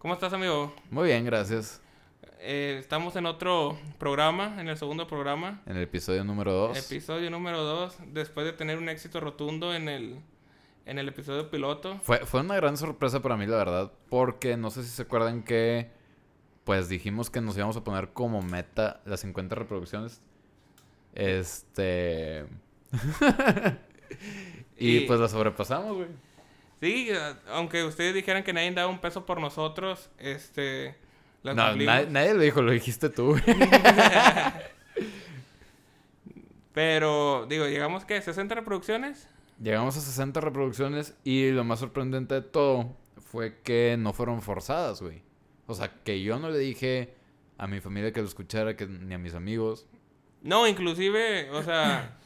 ¿Cómo estás, amigo? Muy bien, gracias. Eh, estamos en otro programa, en el segundo programa. En el episodio número 2. Episodio número 2, después de tener un éxito rotundo en el, en el episodio piloto. Fue, fue una gran sorpresa para mí, la verdad, porque no sé si se acuerdan que, pues dijimos que nos íbamos a poner como meta las 50 reproducciones. Este... y, Y- pues la sobrepasamos, güey. Sí, eh, aunque ustedes dijeran que nadie daba un peso por nosotros, este... las No, na- nadie lo dijo, lo dijiste tú. Pero, digo, llegamos que 60 reproducciones. Llegamos a 60 reproducciones y lo más sorprendente de todo fue que no fueron forzadas, güey. O sea, que yo no le dije a mi familia que lo escuchara, que, ni a mis amigos. No, inclusive, o sea,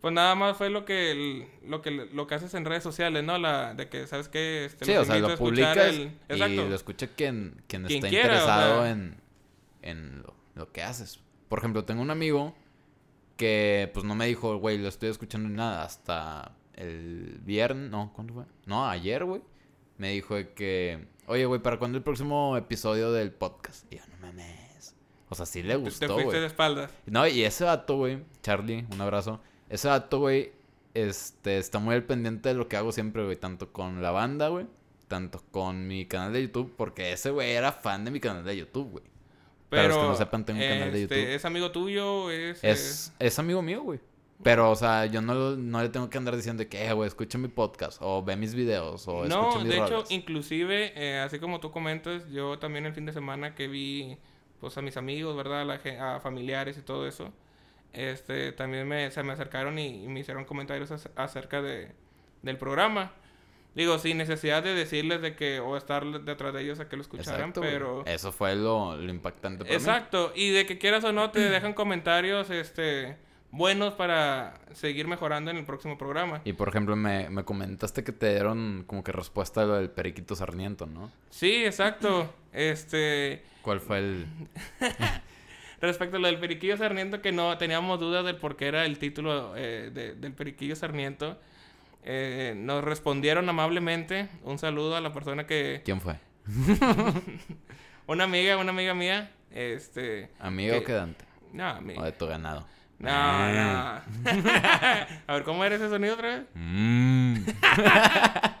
pues nada más fue lo que el- lo que lo que haces en redes sociales, ¿no? La de que sabes que este, Sí, o sea, lo publicas el- y lo escucha quien, quien, Quien está quiera, o interesado sea. en, en lo, lo que haces. Por ejemplo, tengo un amigo que pues no me dijo, güey, lo estoy escuchando ni nada hasta el viernes, no, ¿cuándo fue? No, ayer, güey. Me dijo que, oye, güey, ¿para cuándo el próximo episodio del podcast? Y yo, no mames. O sea, sí le Te- te gustó, fuiste güey. de espaldas. No, y ese vato, güey, Charlie, un abrazo. Ese vato, güey, este, está muy al pendiente de lo que hago siempre, güey. Tanto con la banda, güey. Tanto con mi canal de YouTube. Porque ese güey era fan de mi canal de YouTube, güey. Para Pero los que no sepan, tengo un canal de este, YouTube. ¿Es amigo tuyo? ¿Es, Es, es amigo mío, güey. Pero, o sea, yo no, no le tengo que andar diciendo que, eh, güey, escucha mi podcast. O ve mis videos. O No, escucha mis de hecho, inclusive, eh, así como tú comentas, yo también el fin de semana que vi pues a mis amigos, ¿verdad? A, la a familiares y todo eso, este, también me, se me acercaron y, y me hicieron comentarios ac- acerca de, del programa. Digo, sin necesidad de decirles de que, o estar detrás de ellos a que lo escucharan, Exacto, pero... Eso fue lo, lo impactante para mí. Exacto, y de que quieras o no te dejan comentarios, este, buenos para seguir mejorando en el próximo programa. Y, por ejemplo, me, me comentaste que te dieron como que respuesta a lo del Periquito Sarniento, ¿no? Sí, exacto. Este, ¿Cuál fue el...? Respecto a lo del Periquillo Sarmiento, que no teníamos dudas del por qué era el título eh, de- del Periquillo Sarmiento, eh, nos respondieron amablemente. Un saludo a la persona que... ¿Quién fue? Una amiga, una amiga mía, este... ¿Amigo que- quedante? No, amiga. ¿O de tu ganado? No, no. a ver, ¿cómo era ese sonido otra vez? Mm.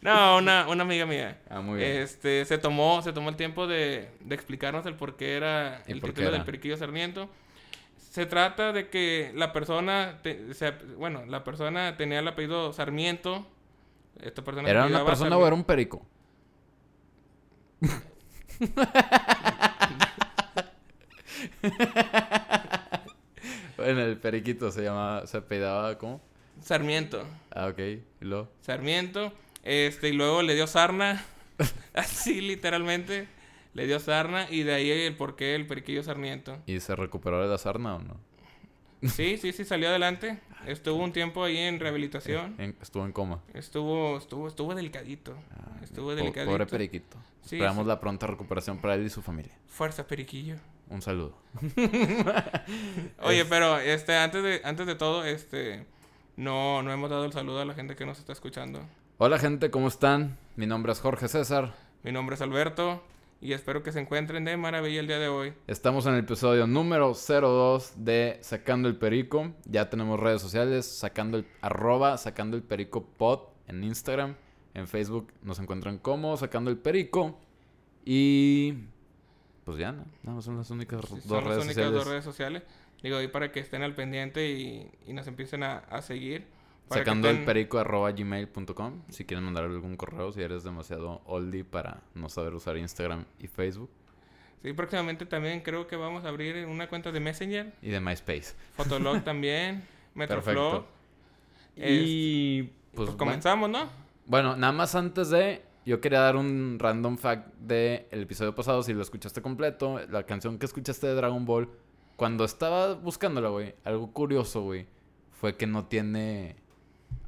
No, una, una amiga mía. Ah, muy bien. Este, se tomó, se tomó el tiempo de, de explicarnos el por qué era ¿Y el título del? Periquillo Sarmiento. Se trata de que la persona, te- se- bueno, la persona tenía el apellido Sarmiento. Esta persona ¿Era una persona o era un perico? bueno, el periquito se llamaba, se apellidaba ¿cómo? Sarmiento. Ah, ok. ¿Y luego? Sarmiento. Este, y luego le dio sarna. así literalmente. Le dio sarna y de ahí el por qué el Periquillo Sarmiento. ¿Y se recuperó de la sarna o no? Sí, sí, sí, salió adelante. Estuvo un tiempo ahí en rehabilitación. En- estuvo en coma. Estuvo, estuvo, estuvo delicadito. Ah, Estuvo po- delicadito. Pobre periquito. Sí, Esperamos sí. la pronta recuperación para él y su familia. Fuerza, Periquillo. Un saludo. Oye, Es- pero este, antes de, antes de todo, este, no, no hemos dado el saludo a la gente que nos está escuchando. Hola gente, ¿cómo están? Mi nombre es Jorge César. Mi nombre es Alberto y espero que se encuentren de maravilla el día de hoy. Estamos en el episodio número 02 de Sacando el Perico. Ya tenemos redes sociales, sacando el arroba, sacando el perico pod en Instagram. En Facebook nos encuentran como Sacando el Perico. Y pues ya, ¿no? No, son las únicas Sí, dos Son las redes únicas sociales. dos redes sociales. Digo, ahí para que estén al pendiente y, y nos empiecen a, a seguir. Sacando el perico arroba gmail.com. Si quieren mandar algún correo, si eres demasiado oldie para no saber usar Instagram y Facebook. Sí, próximamente también creo que vamos a abrir una cuenta de Messenger. Y de MySpace. Fotolog también. Metroflow. Perfecto. Y Pues, pues, bueno. comenzamos, ¿no? Bueno, nada más antes de. Yo quería dar un random fact del episodio pasado. Si lo escuchaste completo, la canción que escuchaste de Dragon Ball. Cuando estaba buscándola, güey, algo curioso, güey, fue que no tiene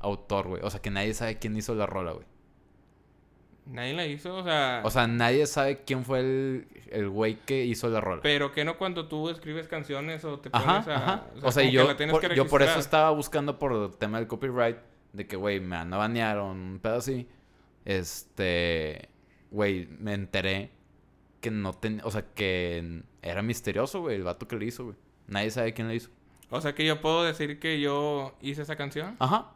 autor, güey. O sea, que nadie sabe quién hizo la rola, güey. Nadie la hizo, o sea... O sea, nadie sabe quién fue el el güey que hizo la rola. pero que no cuando tú escribes canciones o te Ajá, pones a... ajá. O sea, O sea, yo por, yo por eso estaba buscando por el tema del copyright. De que, güey, me van a banear o un pedo así. Este. güey, me enteré que no tenía, o sea, que era misterioso, güey, el vato que le hizo, güey. Nadie sabe quién le hizo. O sea que yo puedo decir que yo hice esa canción. Ajá.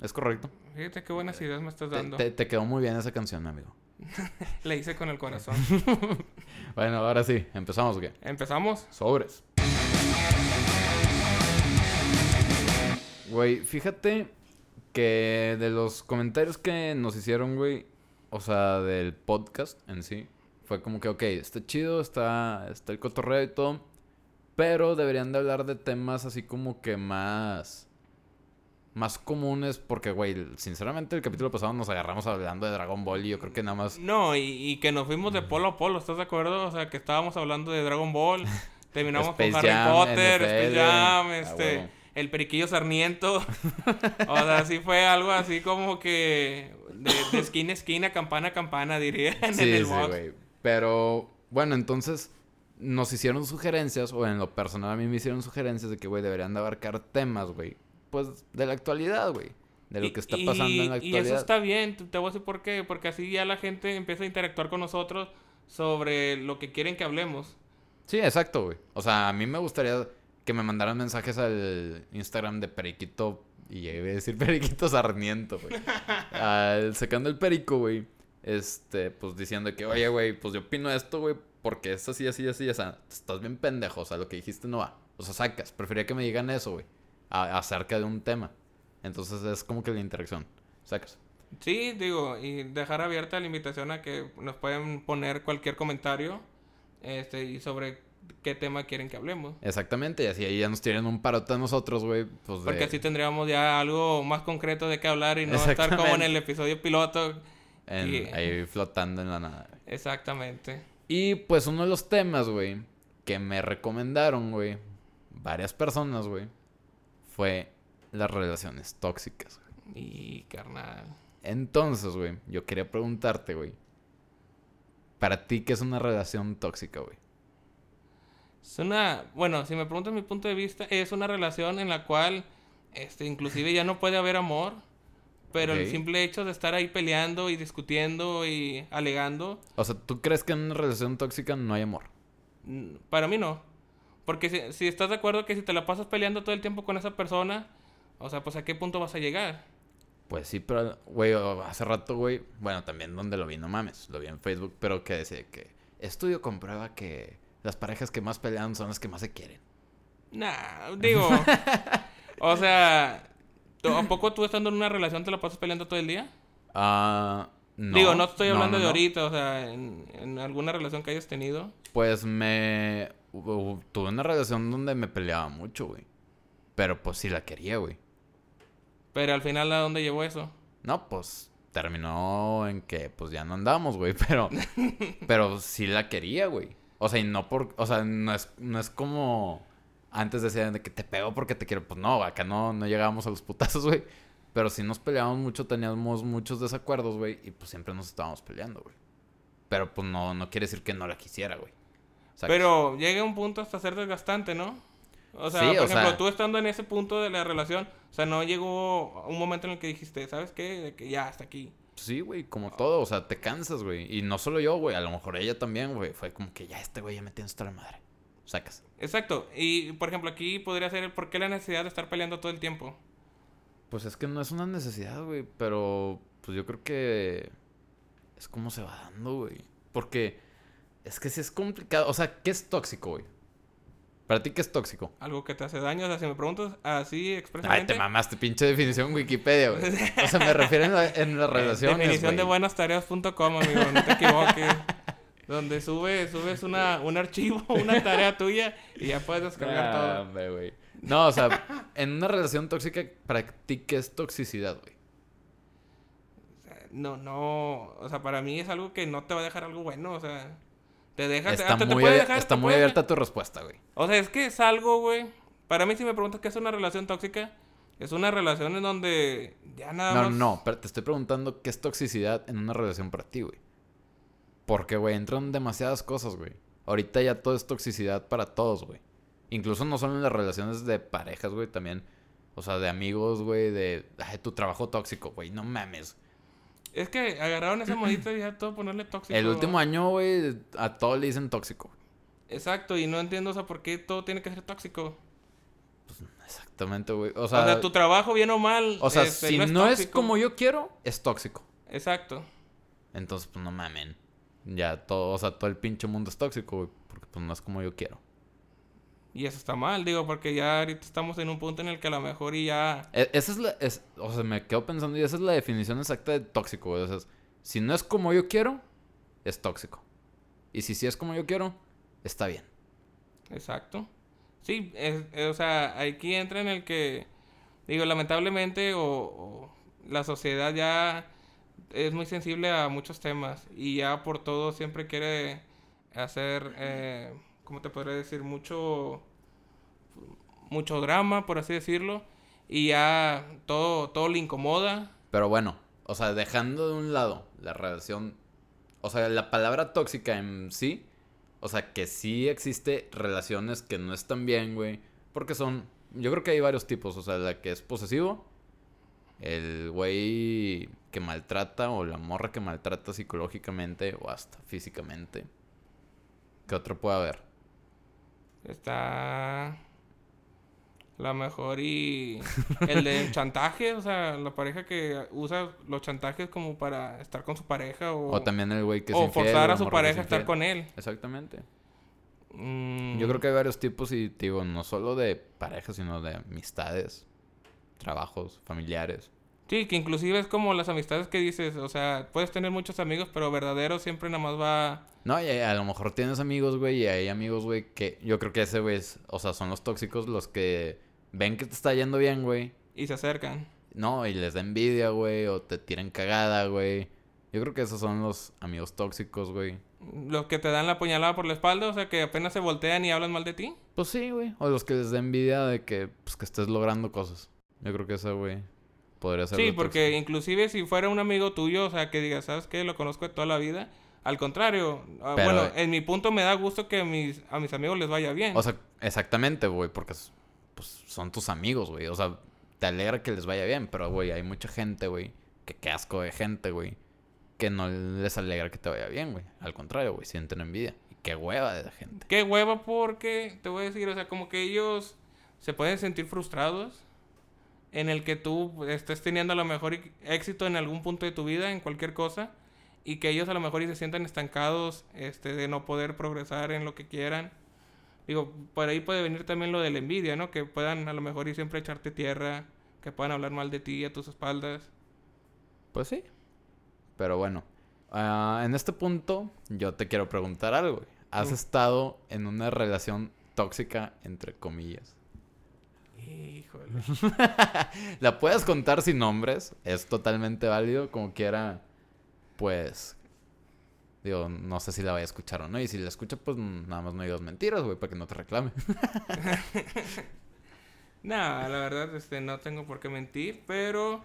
Es correcto. Fíjate qué buenas ideas me estás Te, dando. te- te quedó muy bien esa canción, amigo. La hice con el corazón. Bueno, ahora sí, empezamos, ¿o qué? Empezamos. Sobres. Güey, fíjate que de los comentarios que nos hicieron, güey, o sea, del podcast en sí, fue como que, ok, está chido, está, está el cotorreo y todo, pero deberían de hablar de temas así como que más... Más comunes, porque, güey, sinceramente el capítulo pasado nos agarramos hablando de Dragon Ball y yo creo que nada más... No, y, y que nos fuimos de polo a polo, ¿estás de acuerdo? O sea, que estábamos hablando de Dragon Ball, terminamos Space con Harry Jam, Potter, NFL, Space Jam, ah, este, el periquillo Sarmiento. o sea, sí fue algo así como que de, de esquina a esquina, campana a campana, diría en Sí, el sí, güey. Pero, bueno, entonces nos hicieron sugerencias, o en lo personal a mí me hicieron sugerencias de que, güey, deberían de abarcar temas, güey. Pues de la actualidad, güey. De lo Y- que está y- pasando en la Y eso actualidad. está bien, te te voy a decir por qué. Porque así ya la gente empieza a interactuar con nosotros sobre lo que quieren que hablemos. Sí, exacto, güey. O sea, a mí me gustaría que me mandaran mensajes al Instagram de Periquito. Y ya iba a decir Periquito Sarmiento, güey. Al sacando el perico, güey. Este, pues diciendo que, oye, güey, pues yo opino esto, güey, porque es así, así, así. O sea, estás bien pendejo. O sea, lo que dijiste no va. O sea, sacas. Prefería que me digan eso, güey. A- acerca de un tema. Entonces es como que la interacción. Sacas. Sí, digo, y dejar abierta la invitación a que nos pueden poner cualquier comentario este y sobre qué tema quieren que hablemos. Exactamente. Y así ahí ya nos tienen un parote a nosotros, güey. Pues de... Porque así tendríamos ya algo más concreto de qué hablar y no estar como en el episodio piloto. en- y- ahí flotando en la nada. Exactamente. Y pues uno de los temas, güey, que me recomendaron, güey, varias personas, güey, fue las relaciones tóxicas. güey. Y carnal. Entonces, güey, yo quería preguntarte, güey, para ti, ¿qué es una relación tóxica, güey? Es una, bueno, si me preguntas mi punto de vista, es una relación en la cual, este, inclusive ya no puede haber amor, pero el simple hecho de estar ahí peleando y discutiendo y alegando, O sea, ¿tú crees que en una relación tóxica no hay amor? mm, para mí no. Porque si, si estás de acuerdo que si te la pasas peleando todo el tiempo con esa persona, o sea, pues a qué punto vas a llegar. Pues sí, pero, güey, hace rato, güey, bueno, también donde lo vi, no mames, lo vi en Facebook, pero que decía que estudio comprueba que las parejas que más pelean son las que más se quieren. Nah, digo, o sea, ¿tú- ¿a poco tú estando en una relación te la pasas peleando todo el día? Ah, no. digo, no estoy hablando no, de ahorita, o sea, en, en alguna relación que hayas tenido. Pues me... Tuve una relación donde me peleaba mucho, güey. Pero pues sí la quería, güey. Pero al final, ¿a dónde llevó eso? No, pues terminó en que pues ya no andamos, güey. Pero... pero sí la quería, güey. O sea, y no por... O sea, no es, no es como... Antes decían de que te pego porque te quiero. Pues no, acá no, no llegábamos a los putazos, güey. Pero sí nos peleábamos mucho, teníamos muchos desacuerdos, güey. Y pues siempre nos estábamos peleando, güey. Pero pues no, no quiere decir que no la quisiera, güey. Pero llega un punto hasta ser desgastante, ¿no? O sea, Sí, por o ejemplo, sea- tú estando en ese punto de la relación, o sea, no llegó un momento en el que dijiste, ¿sabes qué? De que ya, hasta aquí. Sí, güey, como todo, o sea, te cansas, güey. Y no solo yo, güey, a lo mejor ella también, güey. Fue como que ya este güey ya me tiene hasta la madre. Sacas. Exacto. Y, por ejemplo, aquí podría ser el por qué la necesidad de estar peleando todo el tiempo. Pues es que no es una necesidad, güey, pero pues yo creo que es como se va dando, güey. Porque es que sí es complicado. O sea, ¿qué es tóxico, güey? Para ti, ¿qué es tóxico? Algo que te hace daño, o sea, si me preguntas así Ay, expresamente. te mamaste, pinche definición Wikipedia, güey. O sea, me refiero en, la- en las eh, relaciones, Definición de güey. buenastareas.com, amigo, no te equivoques. Donde subes, subes una, un archivo, una tarea tuya y ya puedes descargar Ah, todo. hombre, güey. No, o sea, en una relación tóxica, para ti, ¿qué es toxicidad, güey? No, no, o sea, para mí es algo que no te va a dejar algo bueno, o sea, te deja, Está hasta te muy, puede abier- dejar, está te muy puede- abierta tu respuesta, güey. O sea, es que es algo, güey. Para mí si me preguntas qué es una relación tóxica, es una relación en donde ya nada No, más no, pero te estoy preguntando qué es toxicidad en una relación para ti, güey. Porque, güey, entran demasiadas cosas, güey. Ahorita ya todo es toxicidad para todos, güey. Incluso no solo en las relaciones de parejas, güey, también. O sea, de amigos, güey, de ay, tu trabajo tóxico, güey. No mames. Es que agarraron esa modita y ya todo ponerle tóxico. El último año, güey, a todo le dicen tóxico. Exacto, y no entiendo, o sea, por qué todo tiene que ser tóxico. Exactamente, güey. O O sea, sea, tu trabajo, bien o mal. o sea, este, si no es, tóxico. como yo quiero, es tóxico. Exacto. Entonces, pues no mamen. Ya todo, o sea, todo el pinche mundo es tóxico, güey. Porque pues no es como yo quiero. Y eso está mal, digo, porque ya ahorita estamos en un punto en el que a lo mejor y ya. E- esa es la. es- o sea, me quedo pensando y esa es la definición exacta de tóxico, güey. O sea, si no es como yo quiero, es tóxico. Y si sí es como yo quiero, está bien. Exacto. Sí, es- es- o sea, aquí entra en el que, digo, lamentablemente, o, o la sociedad ya es muy sensible a muchos temas y ya por todo siempre quiere hacer, eh, ¿cómo te podría decir? Mucho, mucho drama, por así decirlo, y ya todo, todo le incomoda. Pero bueno, o sea, dejando de un lado la relación. O sea, la palabra tóxica en sí. O sea, que sí existe relaciones que no están bien, güey. Porque son. Yo creo que hay varios tipos. O sea, la que es posesivo. El güey que maltrata. O la morra que maltrata psicológicamente. O hasta físicamente. ¿Qué otro puede haber? Está la mejor y el de chantaje, o sea, la pareja que usa los chantajes como para estar con su pareja o, O también el güey que o forzar a su pareja a estar con él. Exactamente. Mm, Yo creo que hay varios tipos y digo, no solo de parejas, sino de amistades, trabajos, familiares. Sí, que inclusive es como las amistades que dices, o sea, puedes tener muchos amigos, pero verdadero siempre nada más va... No, y a lo mejor tienes amigos, güey, y hay amigos, güey, que yo creo que ese, güey, es- o sea, son los tóxicos los que ven que te está yendo bien, güey. y se acercan. No, y les da envidia, güey, o te tiran cagada, güey. Yo creo que esos son los amigos tóxicos, güey. Los que te dan la puñalada por la espalda, o sea, que apenas se voltean y hablan mal de ti. Pues sí, güey. O los que les da envidia de que, pues, que estés logrando cosas. Yo creo que ese, güey, podría ser Sí, porque tóxico. inclusive si fuera un amigo tuyo, o sea, que digas, ¿sabes qué? Lo conozco de toda la vida. Al contrario, ah, Pero- bueno, en mi punto me da gusto que a mis, a mis amigos les vaya bien. O sea, exactamente, güey, porque pues, son tus amigos, güey. O sea, te alegra que les vaya bien, pero, güey, hay mucha gente, güey, que qué asco de gente, güey, que no les alegra que te vaya bien, güey. Al contrario, güey, sienten envidia. Y qué hueva de gente. Qué hueva porque, te voy a decir, o sea, como que ellos se pueden sentir frustrados en el que tú estés teniendo a lo mejor y- éxito en algún punto de tu vida, en cualquier cosa, y que ellos a lo mejor y se sientan estancados este, de no poder progresar en lo que quieran. Digo, por ahí puede venir también lo de la envidia, ¿no? Que puedan a lo mejor y siempre echarte tierra, que puedan hablar mal de ti a tus espaldas. Pues sí. Pero bueno, ah, en este punto yo te quiero preguntar algo. ¿Has Mm. estado en una relación tóxica, entre comillas? Híjole. La puedes contar sin nombres, es totalmente válido, como quiera, pues, digo, no sé si la vaya a escuchar o no, y si la escucha, pues nada más no digas mentiras, güey, para que no te reclame. No, la verdad, este, no tengo por qué mentir, pero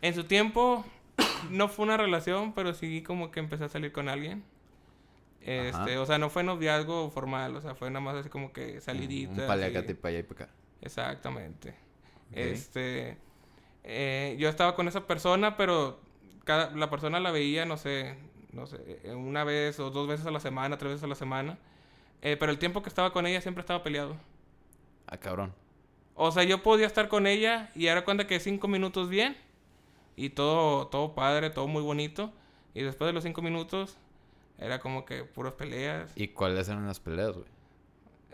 en su tiempo no fue una relación, pero sí como que empecé a salir con alguien. Este, Ajá. o sea, no fue noviazgo formal, o sea, fue nada más así como que salidita. Un así. paliacate para allá y para acá. Exactamente. Ok. Este, eh, yo estaba con esa persona, pero cada, la persona la veía, no sé, no sé, eh, una vez o dos veces a la semana, tres veces a la semana. Eh, pero el tiempo que estaba con ella siempre estaba peleado. Ah, cabrón. O sea, yo podía estar con ella y ahora cuenta que cinco minutos bien. Y todo, todo padre, todo muy bonito. Y después de los cinco minutos, era como que puras peleas. ¿Y cuáles eran las peleas, güey?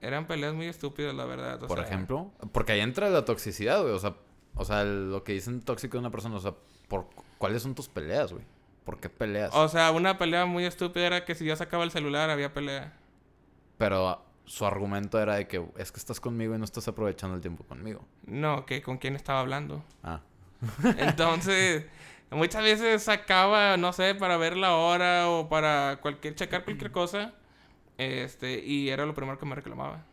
Eran peleas muy estúpidas, la verdad. o Por sea, ejemplo, porque ahí entra la toxicidad, güey, o sea, o sea, lo que dicen tóxico de una persona, o sea, por ¿cuáles son tus peleas, güey? ¿Por qué peleas? O sea, una pelea muy estúpida era que si yo sacaba el celular había pelea. Pero su argumento era de que es que estás conmigo y no estás aprovechando el tiempo conmigo. No, que con quién estaba hablando. Ah, Entonces, muchas veces sacaba, no sé, para ver la hora o para cualquier, checar cualquier cosa. Este, y era lo primero que me reclamaba.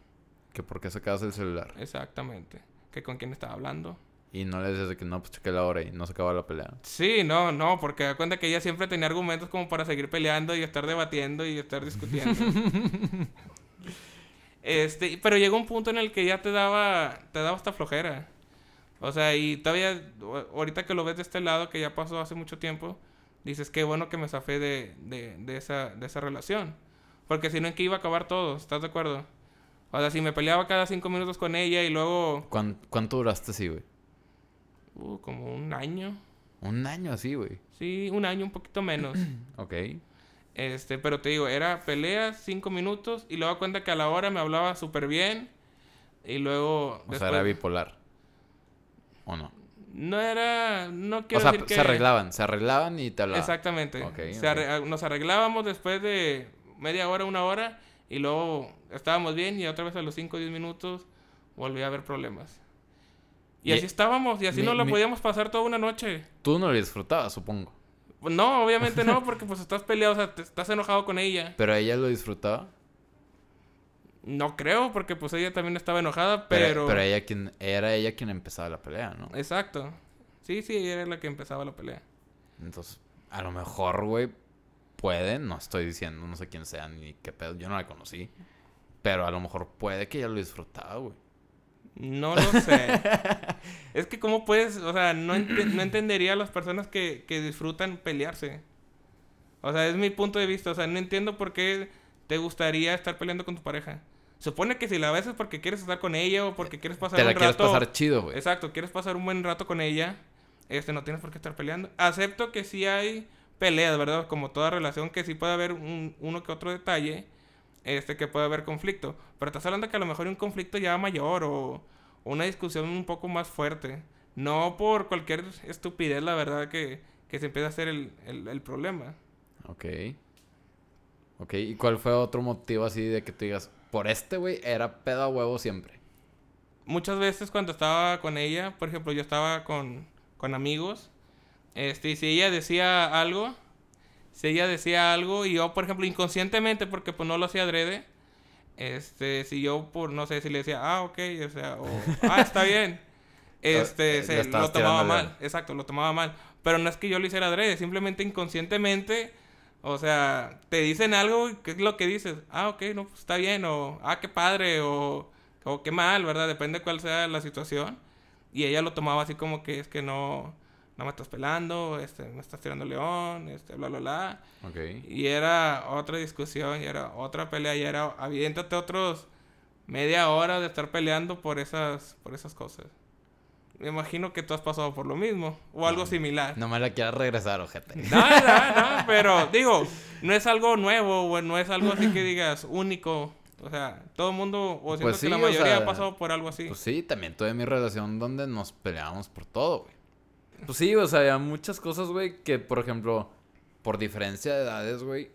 que por qué sacabas el celular. Exactamente. Que con quién estaba hablando. Y no le decías de que no, pues chequé la hora y no se acaba la pelea. Sí, no, no, porque da cuenta que ella siempre tenía argumentos como para seguir peleando y estar debatiendo y estar discutiendo. este, pero llegó un punto en el que ya te daba, te daba hasta flojera. O sea, y todavía, ahorita que lo ves de este lado, que ya pasó hace mucho tiempo, dices, qué bueno que me zafé de, de, de, esa, de esa relación. Porque si no, ¿en qué iba a acabar todo? ¿Estás de acuerdo? O sea, si me peleaba cada cinco minutos con ella y luego... ¿Cuán- ¿Cuánto duraste así, güey? Uh, como un año. Un año así, güey. Sí, un año, un poquito menos. Ok. Este, pero te digo, era peleas, cinco minutos, y luego cuenta que a la hora me hablaba súper bien. Y luego. O sea, era bipolar. ¿O no? No era. No O quiero sea, decir que. se arreglaban, se arreglaban y te hablaban. Exactamente. Ok, Se ok. arre- Nos arreglábamos después de media hora, una hora, y luego estábamos bien, y otra vez a los cinco o diez minutos volví a haber problemas. Y, así estábamos, y así no lo podíamos pasar toda una noche. Tú no lo disfrutabas, supongo. No, obviamente no, porque pues estás peleado, o sea, te- estás enojado con ella. Pero ella lo disfrutaba. No creo, porque pues ella también estaba enojada, Pero, pero... pero ella quien, era ella quien empezaba la pelea, ¿no? Exacto. Sí, sí, ella era la que empezaba la pelea. Entonces, a lo mejor, güey, puede, no estoy diciendo, no sé quién sea ni qué pedo, yo no la conocí. Pero a lo mejor puede que ella lo disfrutaba, güey. No lo sé. es que cómo puedes, o sea, no, ente- no entendería a las personas que, que disfrutan pelearse. O sea, es mi punto de vista. O sea, no entiendo por qué te gustaría estar peleando con tu pareja. Supone que si la ves es porque quieres estar con ella o porque quieres pasar Te la un quieres rato. pasar chido, güey. Exacto, quieres pasar un buen rato con ella. Este, no tienes por qué estar peleando. Acepto que sí hay peleas, ¿verdad? Como toda relación, que sí puede haber un, uno que otro detalle. Este, que puede haber conflicto. Pero estás hablando que a lo mejor hay un conflicto ya mayor o una discusión un poco más fuerte. No por cualquier estupidez, la verdad, que, que se empieza a hacer el, el, el problema. Ok. Ok, ¿y cuál fue otro motivo así de que tú digas, por este, güey, era pedo a huevo siempre? muchas veces cuando estaba con ella, por ejemplo, yo estaba con, con amigos, este, y si ella decía algo, si ella decía algo y yo, por ejemplo, inconscientemente, porque pues no lo hacía adrede, este, si yo, por, no sé, si le decía, ah, ok, o sea, o, ah, está bien, este, Le se, lo tomaba mal, exacto, lo tomaba mal, pero no es que yo lo hiciera adrede, simplemente inconscientemente, o sea, te dicen algo, ¿qué es lo que dices? Ah, ok, no, pues está bien, o, ah, qué padre, o, o qué mal, ¿verdad? Depende de cuál sea la situación. Y ella lo tomaba así como que es que no, no me estás pelando, este, me estás tirando león, este, bla, bla, bla. Ok. Y era otra discusión, y era otra pelea, y era, aviéntate otros media hora de estar peleando por esas, por esas cosas. Me imagino que tú has pasado por lo mismo, o algo No. similar. No me la quieras regresar, ojete. No, no, no, pero digo, no es algo nuevo, o no es algo así que digas único. O sea, todo el mundo, o siento Pues que la o mayoría sea, ha pasado por algo así. Pues sí, también tuve mi relación donde nos peleábamos por todo, güey. Pues sí, o sea, había muchas cosas, güey, que por ejemplo, por diferencia de edades, güey.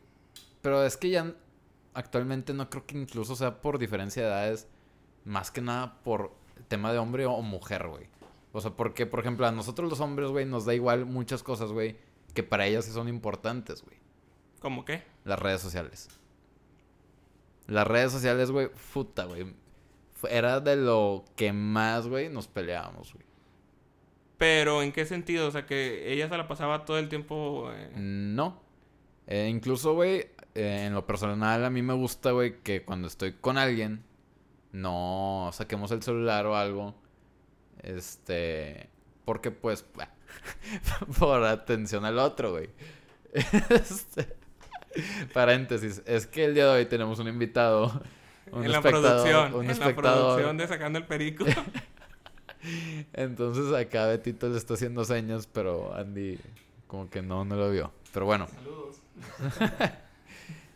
Pero es que ya actualmente no creo que incluso sea por diferencia de edades, más que nada por tema de hombre o mujer, güey. O sea, porque, por ejemplo, a nosotros los hombres, güey, nos da igual muchas cosas, güey, que para ellas sí son importantes, güey. ¿Cómo qué? Las redes sociales. Las redes sociales, güey, puta, güey. Era de lo que más, güey, nos peleábamos, güey. Pero ¿en qué sentido? O sea, que ella se la pasaba todo el tiempo... eh, No. Eh, incluso, güey, eh, en lo personal a mí me gusta, güey, que cuando estoy con alguien, no saquemos el celular o algo. Este... Porque, pues, por atención al otro, güey. Este, paréntesis, es que el día de hoy tenemos un invitado. Un en la producción, un en la producción de Sacando el Perico. Entonces acá Betito le está haciendo señas, pero Andy como que no, no lo vio. Pero bueno, Saludos.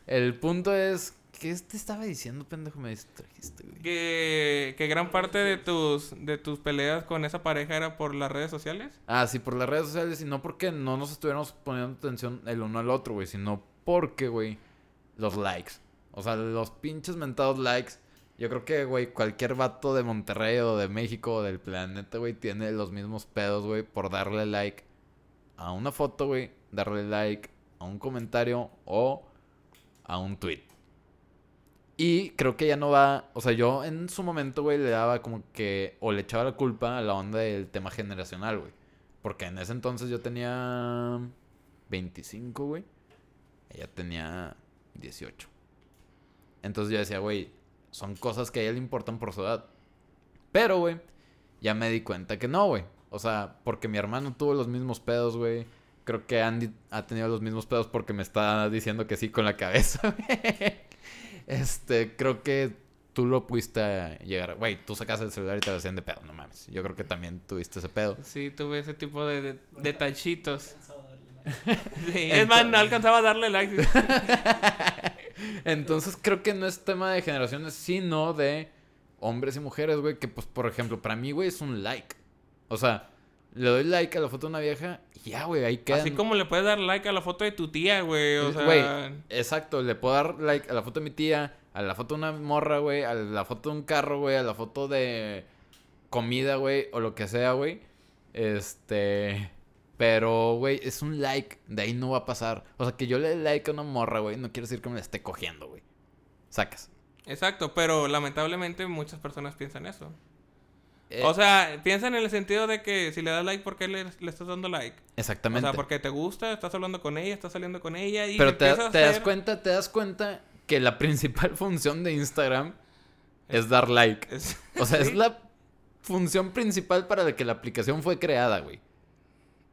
el punto es... ¿Qué te estaba diciendo, pendejo? Me distrajiste, güey. Que, que gran parte de tus, de tus peleas con esa pareja era por las redes sociales. Ah, sí, por las redes sociales y no porque no nos estuviéramos poniendo atención el uno al otro, güey, sino porque, güey, los likes. O sea, los pinches mentados likes. Yo creo que, güey, cualquier vato de Monterrey o de México o del planeta, güey, tiene los mismos pedos, güey, por darle like a una foto, güey, darle like a un comentario o a un tweet. Y creo que ya no va, o sea, yo en su momento, güey, le daba como que, o le echaba la culpa a la onda del tema generacional, güey. Porque en ese entonces yo tenía 25, güey. Ella tenía 18. Entonces yo decía, güey, son cosas que a ella le importan por su edad. Pero, güey, ya me di cuenta que no, güey. O sea, porque mi hermano tuvo los mismos pedos, güey. creo que Andy ha tenido los mismos pedos porque me está diciendo que sí con la cabeza. este, creo que tú lo pudiste llegar. Güey, tú sacas el celular y te hacían de pedo, no mames. Yo creo que también tuviste ese pedo. Sí, tuve ese tipo de, de. Sí, es más, no alcanzaba a darle like. Entonces creo que no es tema de generaciones, sino de hombres y mujeres, güey. Que pues, por ejemplo, para mí, güey, es un like. O sea, le doy like a la foto de una vieja y ya, güey, ahí queda. Así como le puedes dar like a la foto de tu tía, güey. O sea, Güey, exacto, le puedo dar like a la foto de mi tía, a la foto de una morra, güey, a la foto de un carro, güey, a la foto de comida, güey, o lo que sea, güey. Este. Pero, güey, es un like. De ahí no va a pasar. O sea, que yo le dé like a una morra, güey, no quiere decir que me la esté cogiendo, güey. Sacas. Exacto, pero lamentablemente muchas personas piensan eso. Eh, O sea, piensan en el sentido de que si le das like, ¿por qué le, le estás dando like? exactamente. O sea, porque te gusta, estás hablando con ella, estás saliendo con ella y Pero te, das cuenta, te das cuenta que la principal función de Instagram es dar like. Es- O sea, es la función principal para la que la aplicación fue creada, güey.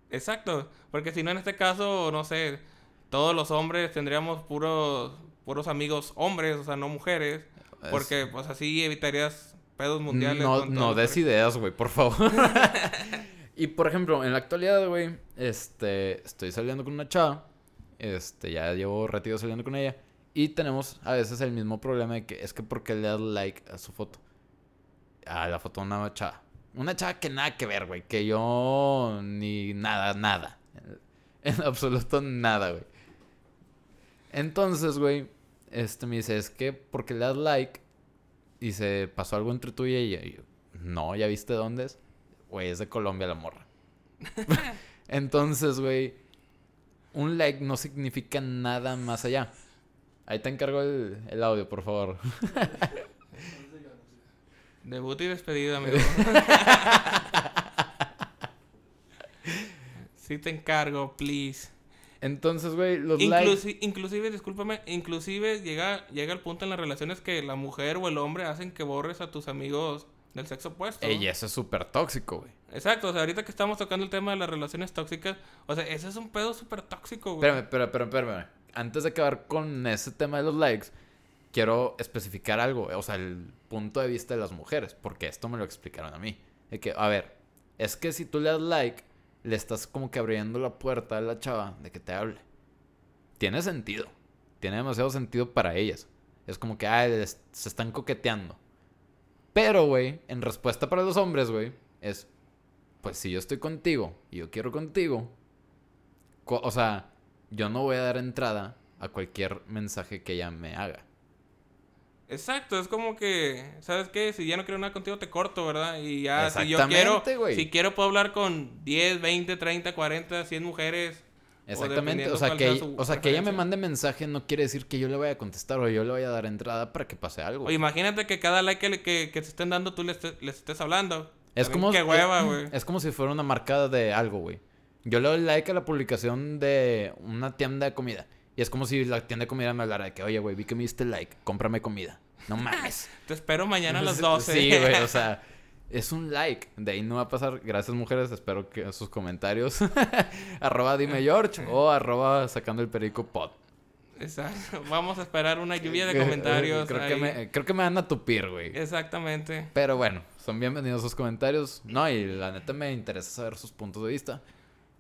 Exacto, porque si no en este caso, no sé, todos los hombres tendríamos puros puros amigos hombres, o sea, no mujeres, Es- porque pues así evitarías pedos mundiales. No, no des ideas, güey, por favor. y por ejemplo, en la actualidad, güey, este, estoy saliendo con una chava. Este, ya llevo ratito saliendo con ella. Y tenemos a veces el mismo problema de que es que porque le das like a su foto. A la foto de una chava. Una chava que nada que ver, güey. Que yo ni nada, nada. En absoluto nada, güey. Entonces, güey, este me dice, es que porque le das like y se pasó algo entre tú y ella. Y yo, no, ¿ya viste dónde es? Güey, es de Colombia la morra. Entonces, güey, un like no significa nada más allá. Ahí te encargo el, el audio, por favor. Debut y despedida, amigo. sí te encargo, please. Entonces, güey, los likes... Inclusi- inclusive, discúlpame, inclusive llega, llega el punto en las relaciones que la mujer o el hombre hacen que borres a tus amigos del sexo opuesto. Ey, eso es súper tóxico, güey. Exacto, o sea, ahorita que estamos tocando el tema de las relaciones tóxicas, o sea, ese es un pedo súper tóxico, güey. Espérame, espérame, espérame, espérame. Antes de acabar con ese tema de los likes, quiero especificar algo. O sea, el punto de vista de las mujeres. Porque esto me lo explicaron a mí. De que, a ver, es que si tú le das like, le estás como que abriendo la puerta a la chava de que te hable. Tiene sentido. Tiene demasiado sentido para ellas. Es como que, les- se están coqueteando. Pero, güey, en respuesta para los hombres, güey, es, pues si yo estoy contigo y yo quiero contigo, co- o sea, yo no voy a dar entrada a cualquier mensaje que ella me haga. Exacto, es como que, ¿sabes qué? Si ya no quiero nada contigo, te corto, ¿verdad? Y ya, si yo quiero, si quiero puedo hablar con 10, 20, 30, 40, 100 mujeres. Exactamente, o sea, que, o sea, que ella me mande mensaje no quiere decir que yo le vaya a contestar o yo le vaya a dar entrada para que pase algo. O imagínate que cada like que, le- que, que te estén dando tú les, estés- les estés hablando. es También como Qué hueva, es- güey. Es como si fuera una marca de algo, güey. Yo le doy like a la publicación de una tienda de comida y es como si la tienda de comida me hablara de que, "Oye, güey, vi que me diste like, cómprame comida." No mames. Te espero mañana a las Sí, 12. Sí, güey, o sea, es un like. De ahí no va a pasar. Gracias, mujeres. Espero que sus comentarios. arroba dime George o arroba sacando el perico pod. Exacto. Vamos a esperar una lluvia de comentarios. Creo que, me, creo que me van a tupir, güey. Exactamente. Pero bueno, son bienvenidos sus comentarios. No, y la neta me interesa saber sus puntos de vista.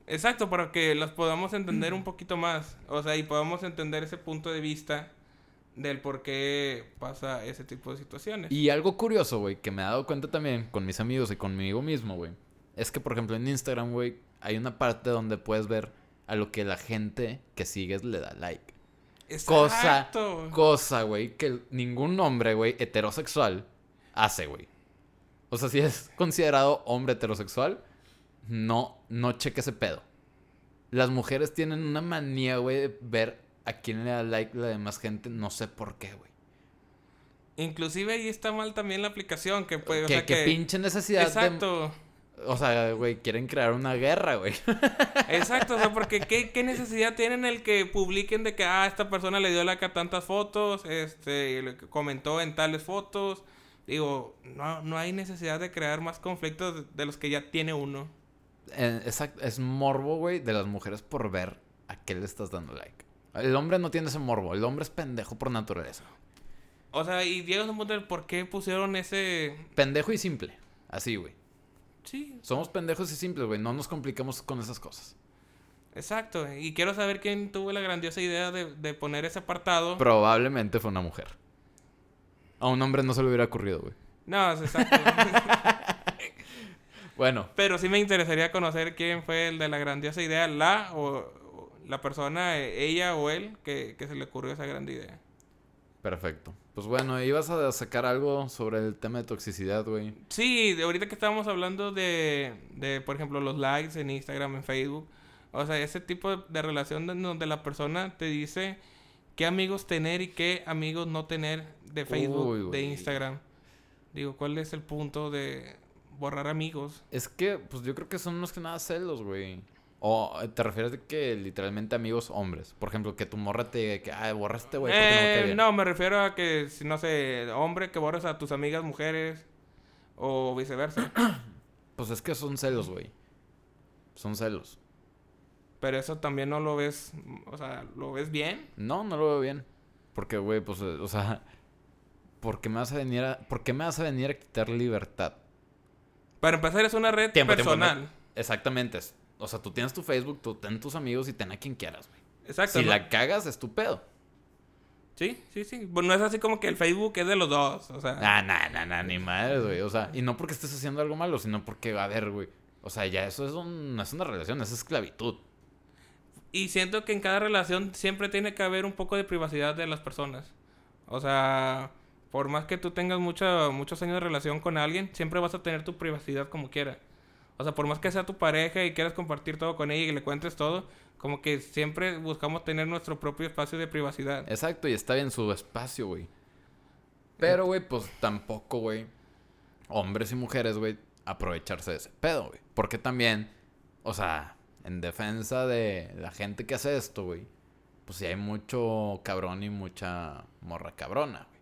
Exacto, para que los podamos entender un poquito más. O sea, y podamos entender ese punto de vista del por qué pasa ese tipo de situaciones. Y algo curioso, güey, que me he dado cuenta también con mis amigos y conmigo mismo, güey. Es que, por ejemplo, en Instagram, güey, hay una parte donde puedes ver a lo que la gente que sigues le da like. Cosa, Exacto. cosa, güey, que ningún hombre, güey, heterosexual hace, güey. O sea, si es considerado hombre heterosexual, no, no cheque ese pedo. Las mujeres tienen una manía, güey, de ver a quién le da like la demás gente, no sé por qué, güey. Inclusive ahí está mal también la aplicación que puede... o que, sea, que que- pinche necesidad de... Exacto. O sea, güey, quieren crear una guerra, güey. Exacto, o sea, porque ¿qué, qué necesidad tienen el que publiquen de que, ah, esta persona le dio like a tantas fotos, este, comentó en tales fotos? Digo, no, no hay necesidad de crear más conflictos de los que ya tiene uno. Exacto, es morbo, güey, de las mujeres por ver a qué le estás dando like. El hombre no tiene ese morbo, el hombre es pendejo por naturaleza. O sea, y llegas a un punto del por qué pusieron ese... Pendejo y simple, así, güey. Sí, Somos pendejos y simples, güey, no nos complicamos con esas cosas. exacto. Y quiero saber quién tuvo la grandiosa idea de, de poner ese apartado. Probablemente fue una mujer. A un hombre no se le hubiera ocurrido, güey. No, exacto. Bueno, Pero sí me interesaría conocer quién fue el de la grandiosa idea, la o, la persona, eh, ella o él, que, que se le ocurrió esa grande idea. perfecto. Pues bueno, ibas a sacar algo sobre el tema de toxicidad, güey. Sí, de ahorita que estábamos hablando de, de, por ejemplo, los likes en Instagram, en Facebook. O sea, ese tipo de, relación de- donde la persona te dice qué amigos tener y qué amigos no tener de Facebook, Uy, de. Instagram. Digo, ¿cuál es el punto de borrar amigos? Es que, pues yo creo que son más que nada celos, güey. O eh, te refieres de que literalmente amigos hombres. Por ejemplo, que tu morra te diga que, ay, borraste, güey. porque no Eh, bien". no, me refiero a que, si no sé, hombre, que borres a tus amigas mujeres o viceversa. Pues es que son celos, güey. Son celos. Pero eso también no lo ves, o sea, ¿lo ves bien? No, no lo veo bien. Porque, güey, pues, eh, o sea, ¿por qué me vas a venir a, ¿por qué me vas a venir a quitar libertad? Para empezar, es una red Tiempo, tiempo, personal. no. Exactamente. O sea, tú tienes tu Facebook, tú ten tus amigos y ten a quien quieras, güey. Exacto. Si ¿no? la cagas, es tu pedo. Sí, sí, sí. Pues no es así como que el Facebook es de los dos, o sea. Ah, nah, nah, nah, ni madre, güey. O sea, y no porque estés haciendo algo malo, sino porque, a ver, güey. O sea, ya eso es un, no es una relación, es esclavitud. Y siento que en cada relación siempre tiene que haber un poco de privacidad de las personas. O sea, por más que tú tengas mucho- muchos años de relación con alguien, siempre vas a tener tu privacidad como quiera. O sea, por más que sea tu pareja y quieras compartir todo con ella y le cuentes todo, como que siempre buscamos tener nuestro propio espacio de privacidad. Exacto, y está bien su espacio, güey. Pero, güey, pues tampoco, güey. Hombres y mujeres, güey, aprovecharse de ese pedo, güey. Porque también, o sea, en defensa de la gente que hace esto, güey, pues sí hay mucho cabrón y mucha morra cabrona, güey.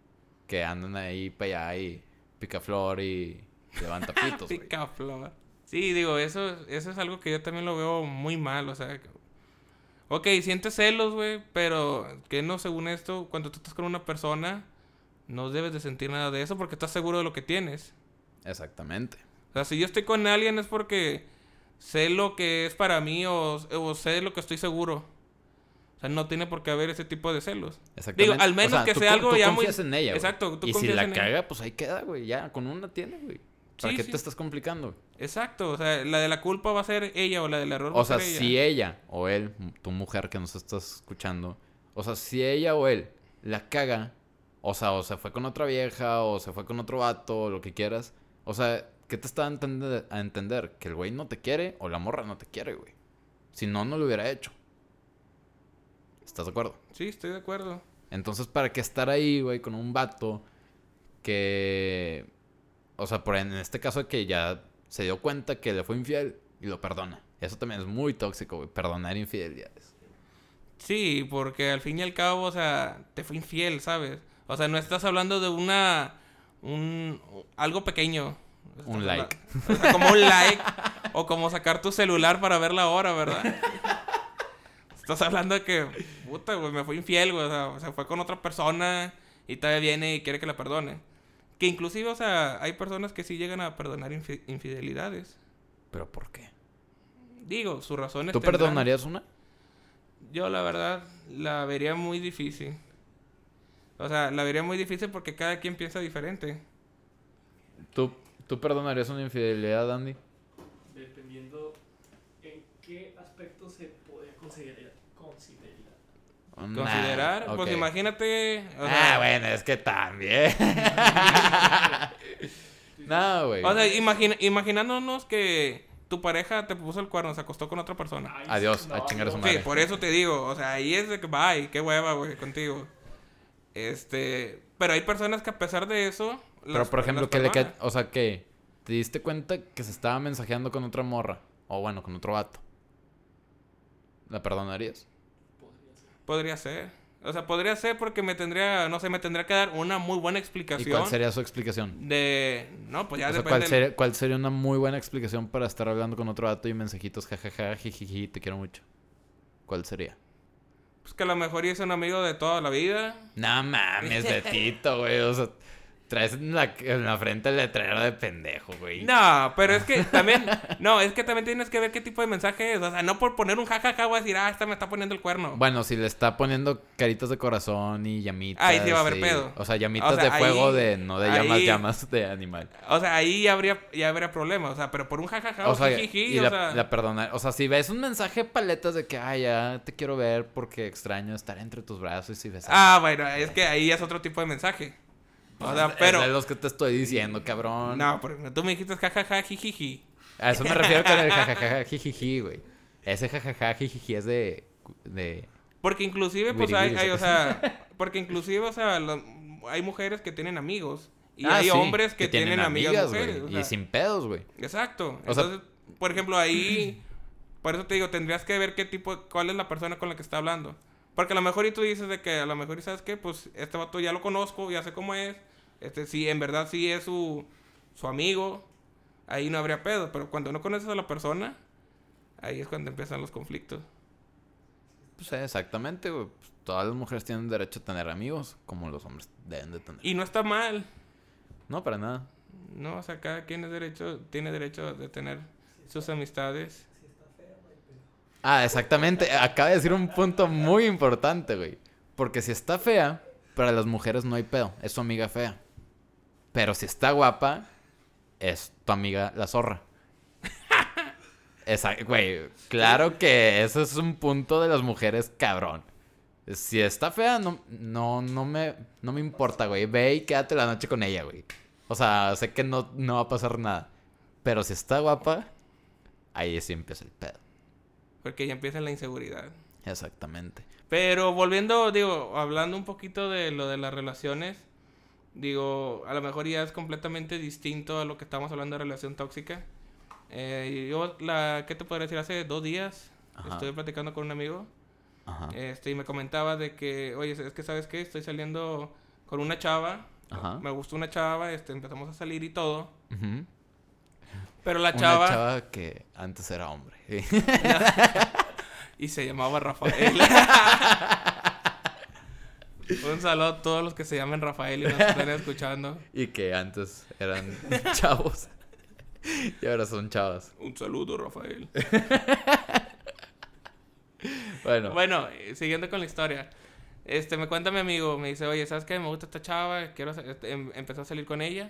Que andan ahí para allá y picaflor y levanta pitos. Picaflor. Sí, digo, eso, eso es algo que yo también lo veo muy mal, o sea... que- Ok, sientes celos, güey, pero que no, según esto, cuando tú estás con una persona, no debes de sentir nada de eso porque estás seguro de lo que tienes. Exactamente. O sea, si yo estoy con alguien es porque sé lo que es para mí o, o sé lo que estoy seguro. O sea, no tiene por qué haber ese tipo de celos. Exactamente. Digo, al menos O sea, que tú sea algo tú ya muy... confías en ella, güey. Exacto, tú Y si la en ella. caga, pues ahí queda, güey. Ya, con una tiene, güey. ¿Para Sí, qué sí. te estás complicando? Exacto, o sea, la de la culpa va a ser ella o la del error va O a sea, ser ella. si ella o él, tu mujer que nos estás escuchando, o sea, si ella o él la caga, o sea, o se fue con otra vieja, o se fue con otro vato, o lo que quieras, o sea, ¿qué te está a entender? A entender? ¿Que el güey no te quiere o la morra no te quiere, güey? Si no, no lo hubiera hecho. ¿Estás de acuerdo? Sí, estoy de acuerdo. Entonces, ¿para qué estar ahí, güey, con un vato que... O sea, por en este caso que ya se dio cuenta que le fue infiel y lo perdona. Eso también es muy tóxico, güey, perdonar infidelidades. Sí, porque al fin y al cabo, o sea, te fue infiel, ¿sabes? O sea, no estás hablando de una... Un, algo pequeño. Un like. o sea, como un like. o como sacar tu celular para ver la hora, ¿verdad? Estás hablando de que, puta, güey, me fue infiel, güey. O sea, se fue con otra persona y todavía viene y quiere que la perdone. Que inclusive, o sea, hay personas que sí llegan a perdonar infi- infidelidades. ¿Pero por qué? Digo, sus razones ¿Tú tendrán. perdonarías una? Yo la verdad la vería muy difícil. O sea, la vería muy difícil porque cada quien piensa diferente. ¿Tú, ¿Tú perdonarías una infidelidad, Andy? Dependiendo en qué aspecto se puede considerar. considerar. Nah, Considerar, pues imagínate. O ah, sea, bueno, es que también. no, güey. o sea, imagina- imaginándonos que tu pareja te puso el cuerno, se acostó con otra persona. Ay, Adiós, a chingar a su no. madre. Sí, por eso te digo, o sea, ahí es de que bye, qué hueva, güey, contigo. Este, pero hay personas que a pesar de eso. Pero, las- por ejemplo, que le perdonan. ca- O sea, que te diste cuenta que se estaba mensajeando con otra morra. O bueno, con otro vato. ¿La perdonarías? Podría ser. O sea, podría ser porque me tendría, no sé, me tendría que dar una muy buena ¿Y explicación. cuál sería su explicación? De, no, pues ya O sea, depende. ¿cuál, sería, cuál sería una muy buena explicación para estar hablando con otro vato y mensajitos jajaja, jijiji, te quiero mucho? ¿Cuál sería? Pues que a lo mejor es un amigo de toda la vida. No mames, de Tito, güey. O sea, traes en la, en la frente el letrero de pendejo, güey. No, pero es que también, no, es que también tienes que ver qué tipo de mensaje es. O sea, no por poner un jajaja voy a decir, ah, esta me está poniendo el cuerno. Bueno, si le está poniendo caritas de corazón y llamitas. Ahí sí va a haber y- pedo. O sea, llamitas O sea, de fuego de, no de llamas, ahí- llamas de animal. O sea, ahí ya habría, ya habría problema. O sea, pero por un jajaja o, O sea, jijiji, y o la, sea. la perdona. O sea, si ves un mensaje paletas de que, ay, ya te quiero ver porque extraño estar entre tus brazos y besar. Ah, bueno, es que ahí es otro tipo de mensaje. O sea, pero. Es de los que te estoy diciendo, cabrón. No, porque tú me dijiste jajaja, jijiji. A eso me refiero con el jajaja, jijiji, güey. Ese jajaja, jijiji es de. de... Porque inclusive, pues hay, hay, o sea, porque inclusive, o sea, hay mujeres que tienen amigos. Y Ah, hay sí, hombres que, tienen, amigas mujeres. o Y sin pedos, güey. Exacto. O sea- Entonces, por ejemplo, ahí, por eso te digo, tendrías que ver qué tipo, cuál es la persona con la que está hablando. Porque a lo mejor y tú dices de que a lo mejor y sabes qué, pues este vato ya lo conozco, ya sé cómo es. Este, sí, en verdad sí es su, su amigo. Ahí no habría pedo. Pero cuando no conoces a la persona, ahí es cuando empiezan los conflictos. Pues eh, exactamente, güey. Pues, todas las mujeres tienen derecho a tener amigos, como los hombres deben de tener. Y no está mal. No, para nada. No, o sea, cada quien es derecho, tiene derecho de tener sus amistades. Ah, exactamente. Acaba de decir un punto muy importante, güey. Porque si está fea, para las mujeres no hay pedo. Es su amiga fea. Pero si está guapa, es tu amiga la zorra. Esa, güey, claro que eso es un punto de las mujeres cabrón. Si está fea, no, no, no, me, no me importa, güey. Ve y quédate la noche con ella, güey. O sea, sé que no, no va a pasar nada. Pero si está guapa, ahí sí empieza el pedo. Porque ya empieza la inseguridad. Exactamente. Pero volviendo, digo, hablando un poquito de lo de las relaciones, digo, a lo mejor ya es completamente distinto a lo que estamos hablando de relación tóxica. Eh, yo, la, ¿qué te podría decir? Hace dos días Ajá. estuve platicando con un amigo Ajá. este, y me comentaba de que, oye, es que sabes qué, estoy saliendo con una chava, Ajá. me gustó una chava, este, empezamos a salir y todo, Ujú. Pero la Una chava, chava que antes era hombre. y se llamaba Rafael. un saludo a todos los que se llamen Rafael y nos están escuchando. y que antes eran chavos. y ahora son chavas. Un saludo, Rafael. Bueno. Bueno, eh, siguiendo con la historia. Este, me cuenta mi amigo, me dice, oye, ¿sabes qué? Me gusta esta chava, quiero... este, em- empezó a salir con ella.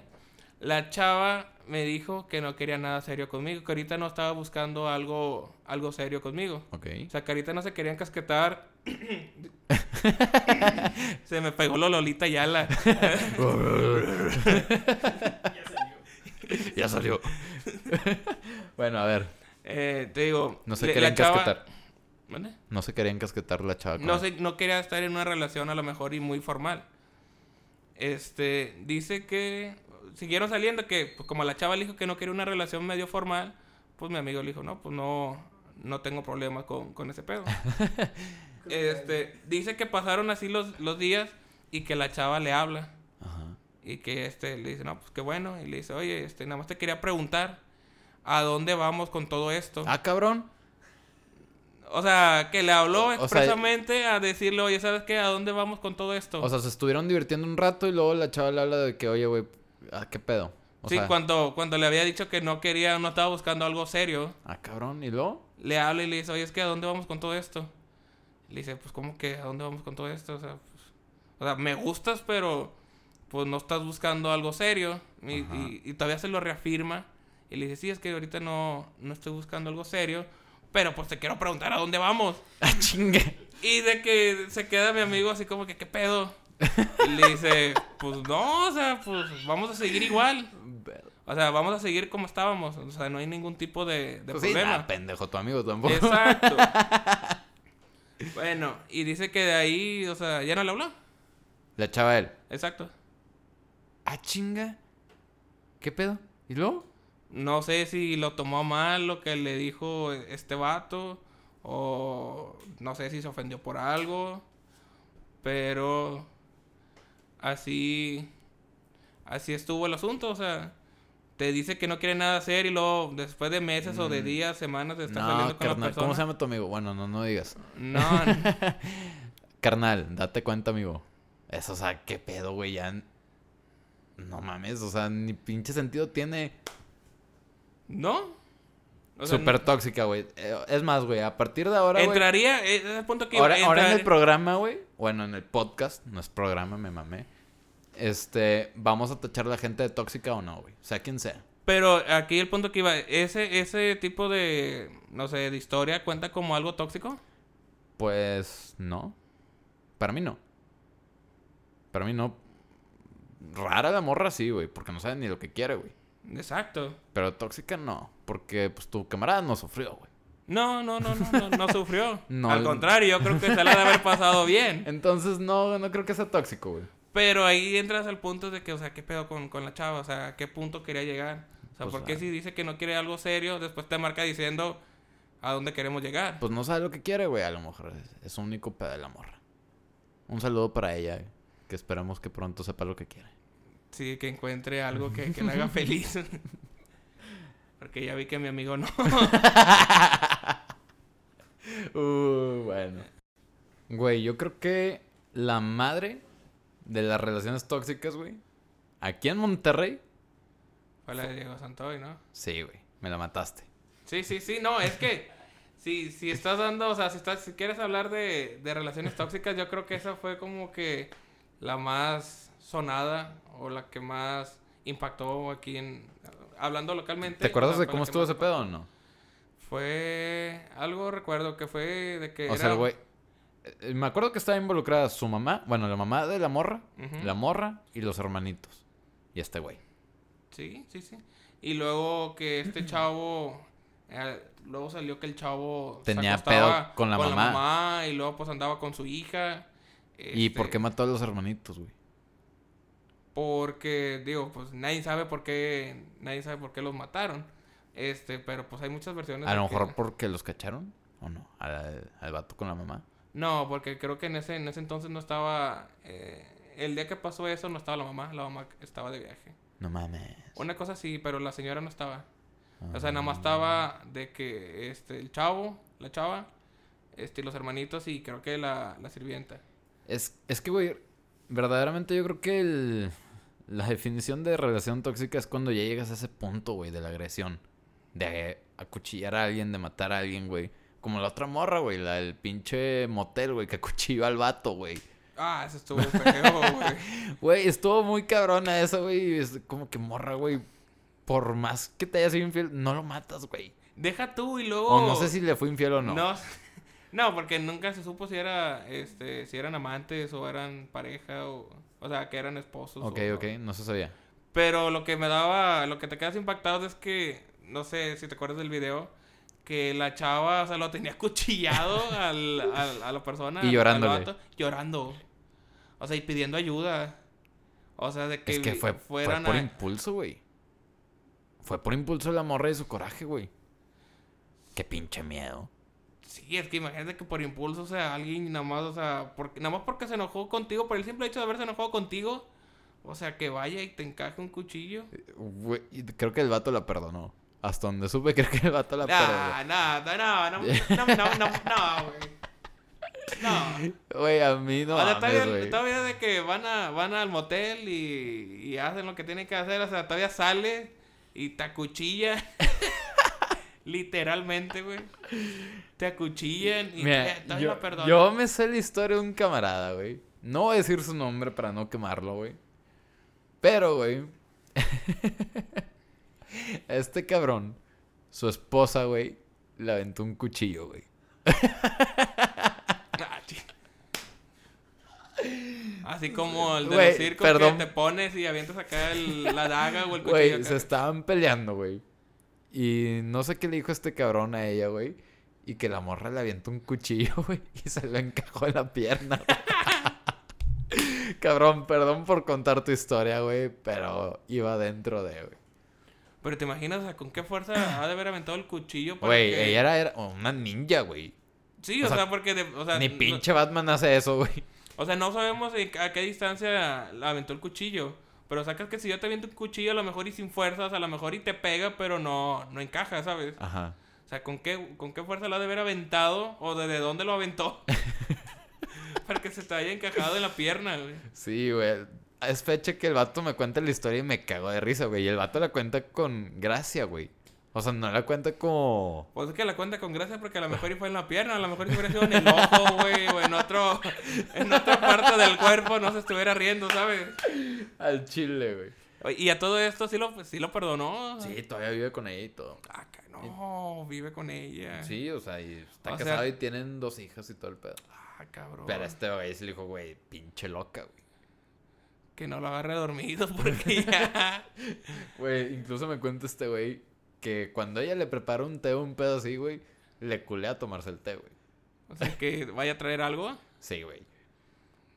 La chava me dijo que no quería nada serio conmigo, que ahorita no estaba buscando algo, algo serio conmigo. Ok. O sea, que ahorita no se querían casquetar. se me pegó lo Lolita Yala. ya salió. bueno, a ver. Eh, te digo... No se querían la chava- casquetar. ¿Mande? No se querían casquetar la chava. No, sé, no quería estar en una relación a lo mejor y muy formal. Este, dice que siguieron saliendo, que pues, como la chava le dijo que no quería una relación medio formal, pues mi amigo le dijo, no, pues no, no tengo problema con, con ese pedo. este, dice que pasaron así los, los días y que la chava le habla. Ajá. Y que este le dice, no, pues qué bueno. Y le dice, oye, este, nada más te quería preguntar, ¿a dónde vamos con todo esto? Ah, cabrón. O sea, que le habló O- o sea, expresamente a decirle, oye, ¿sabes qué? ¿A dónde vamos con todo esto? O sea, se estuvieron divirtiendo un rato y luego la chava le habla de que, oye, güey, ah, ¿qué pedo? O sí, sea, cuando, cuando le había dicho que no quería, no estaba buscando algo serio, Ah, cabrón. ¿Y luego? le habla y le dice, oye, es que ¿a dónde vamos con todo esto? Le dice, pues, ¿cómo que? ¿A dónde vamos con todo esto? O sea, pues, o sea me gustas, pero pues no estás buscando algo serio. Y- y todavía se lo reafirma. Y le dice, sí, es que ahorita no, no estoy buscando algo serio, pero pues te quiero preguntar a dónde vamos. ¡Ah, chingue! Y de que se queda mi amigo así como que, ¿qué pedo? Y le dice, pues no, o sea, pues vamos a seguir igual. O sea, vamos a seguir como estábamos. O sea, no hay ningún tipo de, de Pues sí, problema. nah, pendejo, tu amigo tampoco. Exacto. bueno, y dice que de ahí, o sea, ya no le habló. La chava él. Exacto. Ah, chinga. ¿Qué pedo? ¿Y luego? No sé si lo tomó mal lo que le dijo este vato. O no sé si se ofendió por algo. Pero así así estuvo el asunto, o sea, te dice que no quiere nada hacer y luego después de meses o de Mm. días, semanas de estar No, saliendo con la carnal, persona. ¿cómo se llama tu amigo? Bueno, no, no digas. No, Carnal, date cuenta, amigo. Eso, o sea, qué pedo, güey, ya... No mames, o sea, ni pinche sentido tiene... no. O sea, Súper tóxica, güey. Eh, Es más, güey, a partir de ahora, entraría, eh, es el punto que Ahora, ahora en el programa, güey. Bueno, en el podcast. No es programa, me mamé. Este, vamos a tachar a la gente de tóxica o no, güey. Sea quien sea. Pero aquí el punto que iba, ese ese tipo de no sé, de historia cuenta como algo tóxico? Pues no. Para mí no. Para mí no. Rara la morra, sí, güey. Porque no sabe ni lo que quiere, güey. Exacto. Pero tóxica no. Porque, pues, tu camarada no sufrió, güey. No, no, no, no, no, no sufrió. No. Al contrario, yo creo que se la de haber pasado bien. Entonces, no, no creo que sea tóxico, güey. Pero ahí entras al punto de que, o sea, ¿qué pedo con, con la chava? O sea, ¿a qué punto quería llegar? O sea, Pues, ¿por qué ah. si dice que no quiere algo serio, después te marca diciendo a dónde queremos llegar? Pues no sabe lo que quiere, güey. A lo mejor es, es un único pedo de la morra. Un saludo para ella, Que esperamos que pronto sepa lo que quiere. Sí, que encuentre algo que, que le haga feliz. Porque ya vi que mi amigo no. Uh, bueno. Güey, yo creo que la madre de las relaciones tóxicas, güey. Aquí en Monterrey. Fue la de Diego Santoy, ¿no? Sí, güey. Me la mataste. Sí, sí, sí, no, es que si, si estás dando, o sea, si estás, si quieres hablar de, de relaciones tóxicas, yo creo que esa fue como que la más sonada o la que más impactó aquí en hablando localmente. ¿Te acuerdas sea, de cómo estuvo ese pedo o no? Fue algo recuerdo que fue de que O sea, era- el güey. eh, Me acuerdo que estaba involucrada su mamá. Bueno, la mamá de la morra. La morra y los hermanitos. Y este güey. Sí, sí, sí. Y luego que este chavo, eh, luego salió que el chavo Tenía pedo con la mamá. y luego pues andaba con su hija. ¿Y por este, qué mató a los hermanitos, güey? Porque, digo, pues nadie sabe por qué, nadie sabe por qué los mataron. Este, pero pues hay muchas versiones. A lo que- mejor porque los cacharon. ¿O no? Al, al vato con la mamá. No, porque creo que en ese, en ese entonces no estaba, eh, el día que pasó eso no estaba la mamá, la mamá estaba de viaje. No mames. Una cosa sí, pero la señora no estaba. O Ah. sea, nada más estaba de que este el chavo, la chava, este los hermanitos y creo que la, la sirvienta. Es, es que, güey, verdaderamente yo creo que el- la definición de relación tóxica es cuando ya llegas a ese punto, güey, de la agresión. De acuchillar a alguien, de matar a alguien, güey. Como la otra morra, güey, la del pinche motel, güey, que acuchilló al vato, güey. Ah, eso estuvo feo, güey. Güey, estuvo muy cabrona eso, güey. Es como que morra, güey. Por más que te haya sido infiel, no lo matas, güey. Deja tú y luego O no sé si le fue infiel o no. No, no, porque nunca se supo si era este si eran amantes o eran pareja o o sea, que eran esposos. Ok, o- ok, no se sabía. Pero lo que me daba, lo que te quedas impactado es que, no sé si te acuerdas del video, que la chava, o sea, lo tenía cuchillado al, al- a la persona. Y vato, llorando. O sea, y pidiendo ayuda. O sea, de que, Es que fue, fue por a- impulso, güey. Fue por impulso de la morra y su coraje, güey. Qué pinche miedo. Sí, es que imagínate que por impulso, o sea, alguien nada más, o sea, porque, nada más porque se enojó contigo, por el simple hecho de haberse enojado contigo, o sea, que vaya y te encaje un cuchillo. Güey, y creo que el vato la perdonó. Hasta donde supe, creo que el vato la Ah, nada, no, no, no, no, no, no, güey. No. perdonó. Güey, a mí no o sea, todavía, todavía de que van a van al motel y, y hacen lo que tienen que hacer, o sea, todavía sale y te acuchilla. Literalmente, güey. Te acuchillan y Mira, te- yo, perdonan. yo me sé la historia de un camarada, güey. No voy a decir su nombre para no quemarlo, güey. Pero, güey. este cabrón, su esposa, güey, le aventó un cuchillo, güey. Ah, Así como el de Güey, los circos perdón. que te pones y avientas acá el- la daga o el cuchillo. Güey, se estaban peleando, güey. Y no sé qué le dijo este cabrón a ella, güey. Y que la morra le avientó un cuchillo, güey. Y se lo encajó en la pierna. cabrón, perdón por contar tu historia, güey. Pero iba dentro de, güey. Pero te imaginas, o sea, con qué fuerza ha de haber aventado el cuchillo para Güey, que- ella era, era una ninja, güey. Sí, o o, sea, sea, porque... de- o sea, Ni no- pinche Batman hace eso, güey. O sea, no sabemos a qué distancia aventó el cuchillo. Pero sacas que si yo te aviento un cuchillo, a lo mejor y sin fuerzas, a lo mejor y te pega, pero no, no encaja, ¿sabes? Ajá. O sea, ¿con qué, ¿con qué fuerza lo ha de haber aventado? ¿O desde dónde lo aventó? Para que se te haya encajado en la pierna, güey. Sí, güey. Es fecha que el vato me cuenta la historia y me cago de risa, güey. Y el vato la cuenta con gracia, güey. O sea, no la cuenta como... Pues es que la cuenta con gracia porque a lo mejor y fue en la pierna, a lo mejor si hubiera sido en el ojo, güey, o en otro, en otra parte del cuerpo, no se estuviera riendo, ¿sabes? Al chile, güey. Y a todo esto sí lo, sí lo perdonó. Sí, todavía vive con ella y todo. Ah, que no, vive con ella. Sí, o sea, y está O sea- casado y tienen dos hijas y todo el pedo. Ah, cabrón. Pero este güey se le dijo, güey, pinche loca, güey. Que no lo agarre dormido porque ya... Güey, incluso me cuenta este güey que cuando ella le prepara un té o un pedo así, güey, le culea a tomarse el té, güey. O sea, que vaya a traer algo. Sí, güey.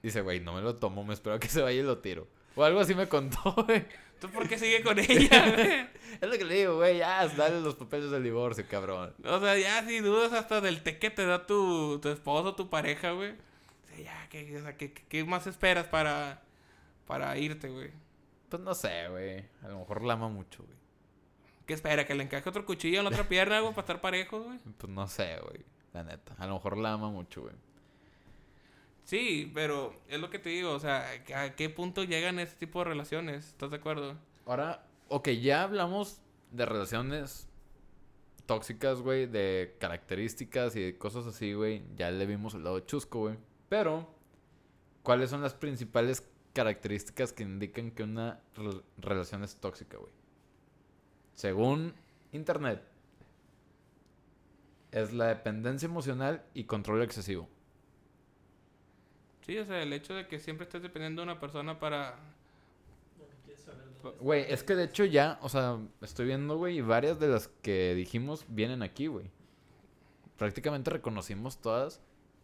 Dice, güey, no me lo tomo, me espero a que se vaya y lo tiro. O algo así me contó, güey. ¿Tú por qué sigue con ella, güey? Es lo que le digo, güey, ya, dale los papeles del divorcio, cabrón. O sea, ya si dudas hasta del té que te da tu, tu esposo, tu pareja, güey. O sea, ya, ¿qué, o sea, ¿qué, qué- qué más esperas para, para irte, güey? Pues no sé, güey. A lo mejor la ama mucho, güey. ¿Qué espera? ¿Que le encaje otro cuchillo en la otra pierna, güey, para estar parejos, güey? Pues no sé, güey. La neta. A lo mejor la ama mucho, güey. Sí, pero es lo que te digo, o sea, ¿a qué punto llegan ese tipo de relaciones? ¿Estás de acuerdo? Ahora, ok, ya hablamos de relaciones tóxicas, güey, de características y de cosas así, güey. Ya le vimos el lado chusco, güey. Pero, ¿cuáles son las principales características que indican que una rel- relación es tóxica, güey? Según Internet, es la dependencia emocional y control excesivo. Sí, o sea, el hecho de que siempre estés dependiendo de una persona para... Güey, es que de hecho ya, o sea, estoy viendo, güey, y varias de las que dijimos vienen aquí, güey. Prácticamente reconocimos todas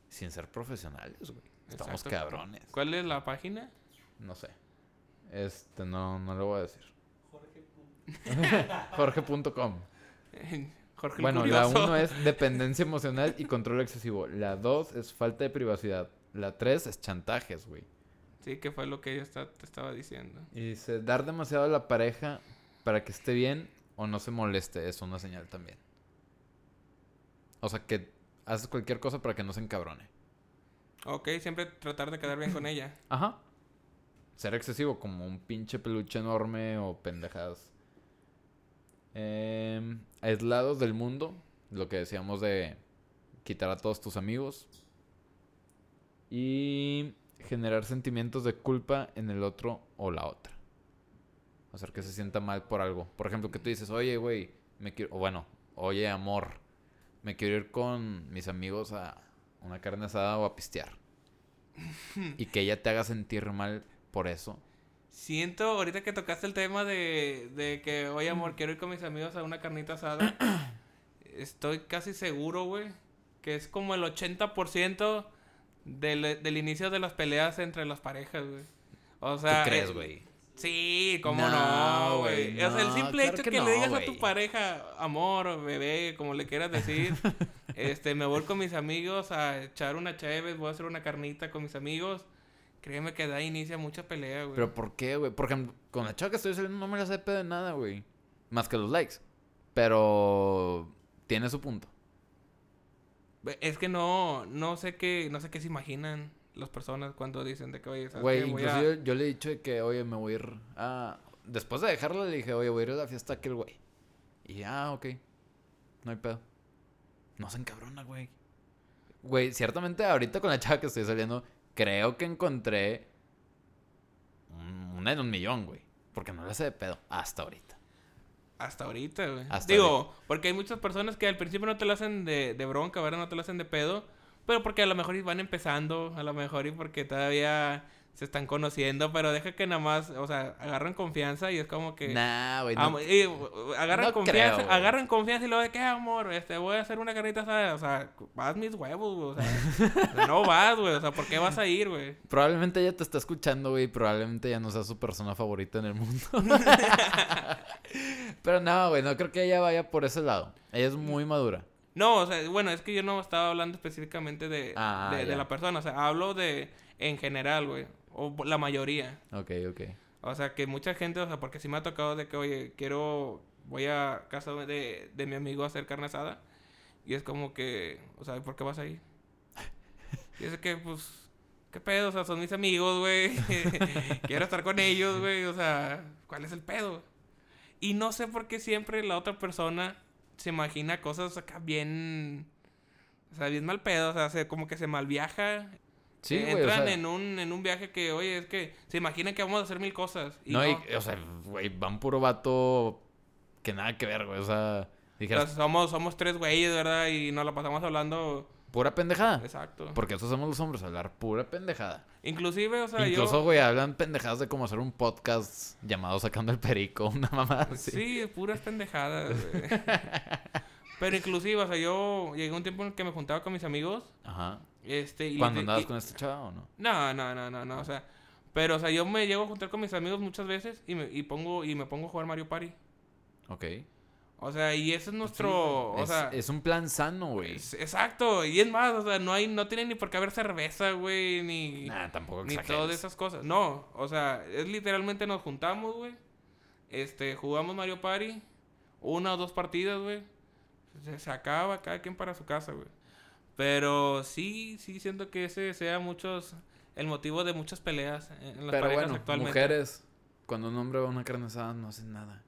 sin ser profesionales, güey. Estamos Exacto. cabrones. ¿Cuál es la página? No sé. Este, no, no lo voy a decir. Jorge. Jorge.com. Jorge Bueno, la uno es dependencia emocional y control excesivo. La dos es falta de privacidad. La tres es chantajes, güey. Sí, que fue lo que ella está, te estaba diciendo. Y dice, dar demasiado a la pareja para que esté bien o no se moleste, es una señal también. O sea, que haces cualquier cosa para que no se encabrone. Ok, siempre tratar de quedar bien con ella. Ajá. Ser excesivo, como un pinche peluche enorme o pendejadas. Em, aislados del mundo, lo que decíamos de quitar a todos tus amigos. Y generar sentimientos de culpa en el otro o la otra. Hacer que se sienta mal por algo. Por ejemplo, que tú dices, oye, güey, me quiero... O bueno, oye, amor, me quiero ir con mis amigos a una carne asada o a pistear. y que ella te haga sentir mal por eso. Siento, ahorita que tocaste el tema de, de que, oye, amor, quiero ir con mis amigos a una carnita asada. estoy casi seguro, güey, que es como el 80% del, del inicio de las peleas entre las parejas, güey. O sea... ¿Tú crees, eh, güey? Sí, cómo No, no, güey, o sea, el simple claro hecho que que, no, le digas a tu pareja, amor, bebé, como le quieras decir, este, me voy con mis amigos a echar una chévere, voy a hacer una carnita con mis amigos. Créeme que da inicio a mucha pelea, güey. ¿Pero por qué, güey? Por ejemplo, con la chava que estoy saliendo no me la sé pedo de nada, güey. Más que los likes. Pero tiene su punto. Es que no, no sé qué, no sé qué se imaginan las personas cuando dicen de que, oye, ¿sabes Güey, a- yo, le he dicho de que, oye, me voy a ir a... Después de dejarla le dije, oye, voy a ir a la fiesta a aquel güey. Y ah, ok. No hay pedo. No se encabrona, güey. Güey, ciertamente ahorita con la chava que estoy saliendo, creo que encontré un- una en un millón, güey. Porque no la sé de pedo. Hasta ahorita. Hasta ahorita, güey. Hasta Digo, porque hay muchas personas que al principio no te la hacen de, de bronca, ¿verdad? No te la hacen de pedo. Pero porque a lo mejor van empezando, a lo mejor y porque todavía se están conociendo, pero deja que nada más, o sea, agarran confianza y es como que... Nah, güey. no- y, uh, agarran no confianza, creo, agarran confianza y luego de qué amor, este, voy a hacer una carnita asada, o sea, vas mis huevos, güey, o sea, no vas, güey, o sea, ¿por qué vas a ir, güey? Probablemente ella te está escuchando, güey. y Probablemente ya no sea su persona favorita en el mundo. Pero no, güey. No creo que ella vaya por ese lado. Ella es muy madura. No, o sea, bueno, es que yo no estaba hablando específicamente de, Ah, de, de la persona, o sea, hablo de en general, güey. O la mayoría. Ok, ok. O sea, que mucha gente, o sea, porque sí me ha tocado de que, oye, quiero, voy a casa de, de mi amigo a hacer carne asada. Y es como que, o sea, ¿por qué vas ahí? Y es que, pues, ¿qué pedo? O sea, son mis amigos, güey. quiero estar con ellos, güey. O sea, ¿cuál es el pedo? Y no sé por qué siempre la otra persona se imagina cosas acá bien... O sea, bien mal pedo. O sea, se, como que se malviaja Sí, eh, o Entran sea- en, un, en un viaje que, oye, es que se imaginan que vamos a hacer mil cosas. Y No, no, y, o sea, güey, van puro vato que nada que ver, güey. O sea, O dijeras, sea, somos, somos tres güeyes, ¿verdad? Y nos la pasamos hablando. Pura pendejada. Exacto. Porque eso somos los hombres, hablar pura pendejada. Inclusive, o sea, Incluso, yo... güey, hablan pendejadas de cómo hacer un podcast llamado Sacando el Perico, una mamada así. Sí, puras pendejadas, güey. Pero inclusive, o sea, yo llegué a un tiempo en el que me juntaba con mis amigos. Ajá. Este, y ¿Cuándo y- andabas y- con este chava o no? No, no, no, no, no, o sea... Pero, o sea, yo me llego a juntar con mis amigos muchas veces y me, y pongo, y me pongo a jugar Mario Party. Ok. O sea, y ese es nuestro... o es, sea, es un plan sano, güey. exacto. Y es más, o sea, no hay... No tiene ni por qué haber cerveza, güey, ni... Nah, tampoco Ni exageres. todas esas cosas. No, o sea, es literalmente nos juntamos, güey. Este, jugamos Mario Party. Una o dos partidas, güey. Se, se acaba cada quien para su casa, güey. Pero sí, sí siento que ese sea muchos... El motivo de muchas peleas en las Pero parejas bueno, actualmente. mujeres, cuando un hombre va a una carne asada no hacen nada.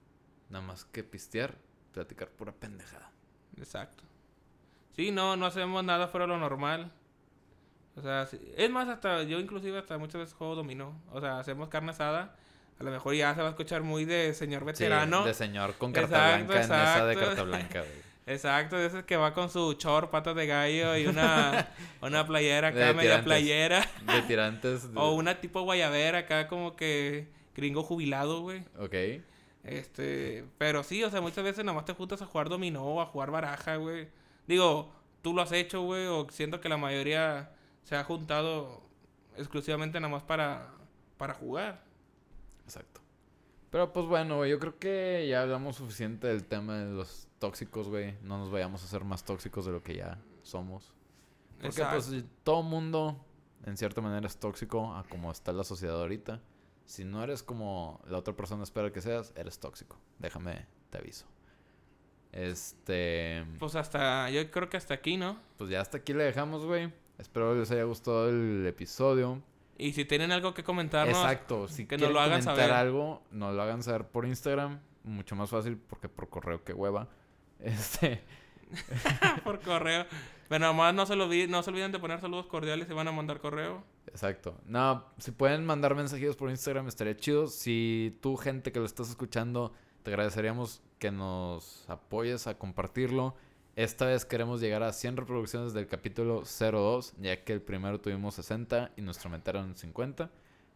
Nada más que pistear, platicar pura pendejada. Exacto. Sí, no, no hacemos nada fuera de lo normal. O sea, sí- es más, hasta yo inclusive hasta muchas veces juego dominó. O sea, hacemos carne asada. A lo mejor ya se va a escuchar muy de señor veterano. Sí, de señor con carta Exacto, blanca en mesa de exacto. carta blanca, güey. Exacto, de ese que va con su short, patas de gallo y una, una playera acá, De media tirantes. playera. De tirantes. de- O una tipo guayabera acá como que gringo jubilado, güey. Ok. Este, pero sí, o sea, muchas veces nomás te juntas a jugar dominó o a jugar baraja, güey. Digo, tú lo has hecho, güey, o siento que la mayoría se ha juntado exclusivamente nada más para, para jugar. Exacto. Pero pues bueno, güey, yo creo que ya hablamos suficiente del tema de los tóxicos, güey. No nos vayamos a ser más tóxicos de lo que ya somos. Porque Exacto. pues todo mundo en cierta manera es tóxico a como está la sociedad ahorita. Si no eres como la otra persona espera que seas, eres tóxico. Déjame, te aviso. Este, Pues hasta, yo creo que hasta aquí, ¿no? pues ya hasta aquí le dejamos, güey. Espero les haya gustado el episodio. Y si tienen algo que comentarnos, Exacto, si que quieren lo hagan comentar saber. algo, nos lo hagan saber por Instagram, mucho más fácil porque por correo que hueva. Este, por correo. Pero nomás no se, lo olviden, no se olviden de poner saludos cordiales y van a mandar correo. Exacto. No, si pueden mandar mensajitos por Instagram estaría chido. Si tú gente que lo estás escuchando, te agradeceríamos que nos apoyes a compartirlo. Esta vez queremos llegar a 100 reproducciones del capítulo 02, ya que el primero tuvimos 60 y nuestro meta eran 50.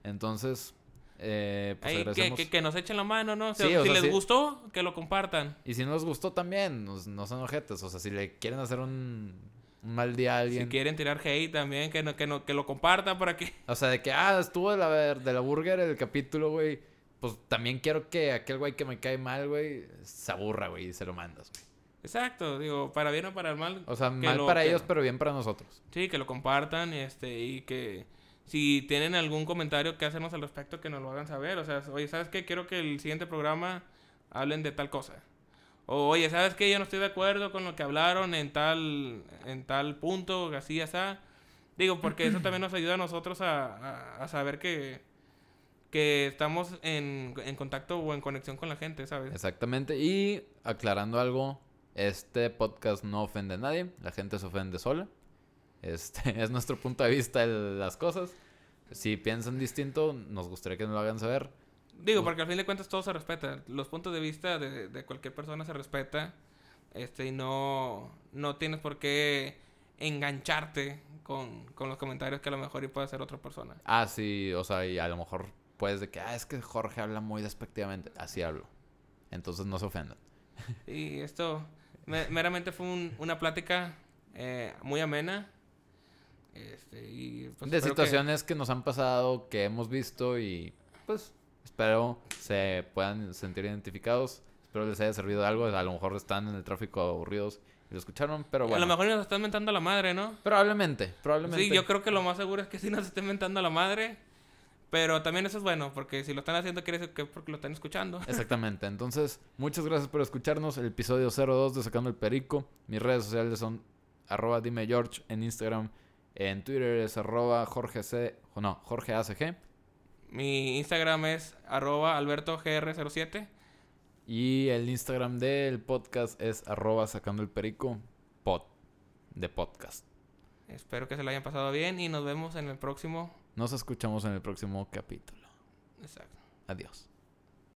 Entonces, eh, pues que, que, que nos echen la mano, ¿no? O sea, Sí, o si sea, les sí. gustó, que lo compartan. Y si no les gustó también, nos- no son ojetes. O sea, si le quieren hacer un, un mal día a alguien. Si quieren tirar hate también, que, no, que, no, que lo compartan para que... O sea, de que, ah, estuvo de la, de la burger el capítulo, güey. Pues también quiero que aquel güey que me cae mal, güey, se aburra, güey, y se lo mandas, güey. Exacto, digo, para bien o para el mal. O sea, mal lo- para ellos, pero bien para nosotros. Sí, que lo compartan este, y que si tienen algún comentario que hacernos al respecto, que nos lo hagan saber. O sea, oye, ¿sabes qué? Quiero que el siguiente programa hablen de tal cosa. O, oye, ¿sabes qué? Yo no estoy de acuerdo con lo que hablaron en tal, en tal punto, así, así. Digo, porque eso también nos ayuda a nosotros a, a- a saber que, que estamos en, en contacto o en conexión con la gente, ¿sabes? Exactamente. Y aclarando algo, este podcast no ofende a nadie. La gente se ofende sola. Este es nuestro punto de vista de las cosas. Si piensan distinto, nos gustaría que nos lo hagan saber. Digo, porque al fin de cuentas todo se respeta. Los puntos de vista de, de cualquier persona se respeta. Este, y no, no tienes por qué engancharte con, con los comentarios que a lo mejor y puede hacer otra persona. Ah, sí, o sea, y a lo mejor puedes de que, ah, es que Jorge habla muy despectivamente. Así hablo. Entonces no se ofendan. Y esto me- meramente fue un- una plática eh, muy amena. Este, y pues de espero que- situaciones que... nos han pasado, que hemos visto y pues espero se puedan sentir identificados. Espero les haya servido de algo. A lo mejor están en el tráfico aburridos lo escucharon, pero A bueno. lo mejor nos están mentando a la madre, ¿no? Probablemente, probablemente. Sí, yo creo que lo más seguro es que sí nos estén mentando a la madre. Pero también eso es bueno, porque si lo están haciendo quiere decir que porque lo están escuchando. Exactamente. Entonces, muchas gracias por escucharnos. El episodio 02 de Sacando el Perico. Mis redes sociales son arroba dime George en Instagram. En Twitter es arroba Jorge C. No, Jorge ACG. Mi Instagram es arroba albertogr07. Y el Instagram del podcast es arroba sacando el perico pod de podcast. Espero que se lo hayan pasado bien y nos vemos en el próximo. Nos escuchamos en el próximo capítulo. Exacto. Adiós.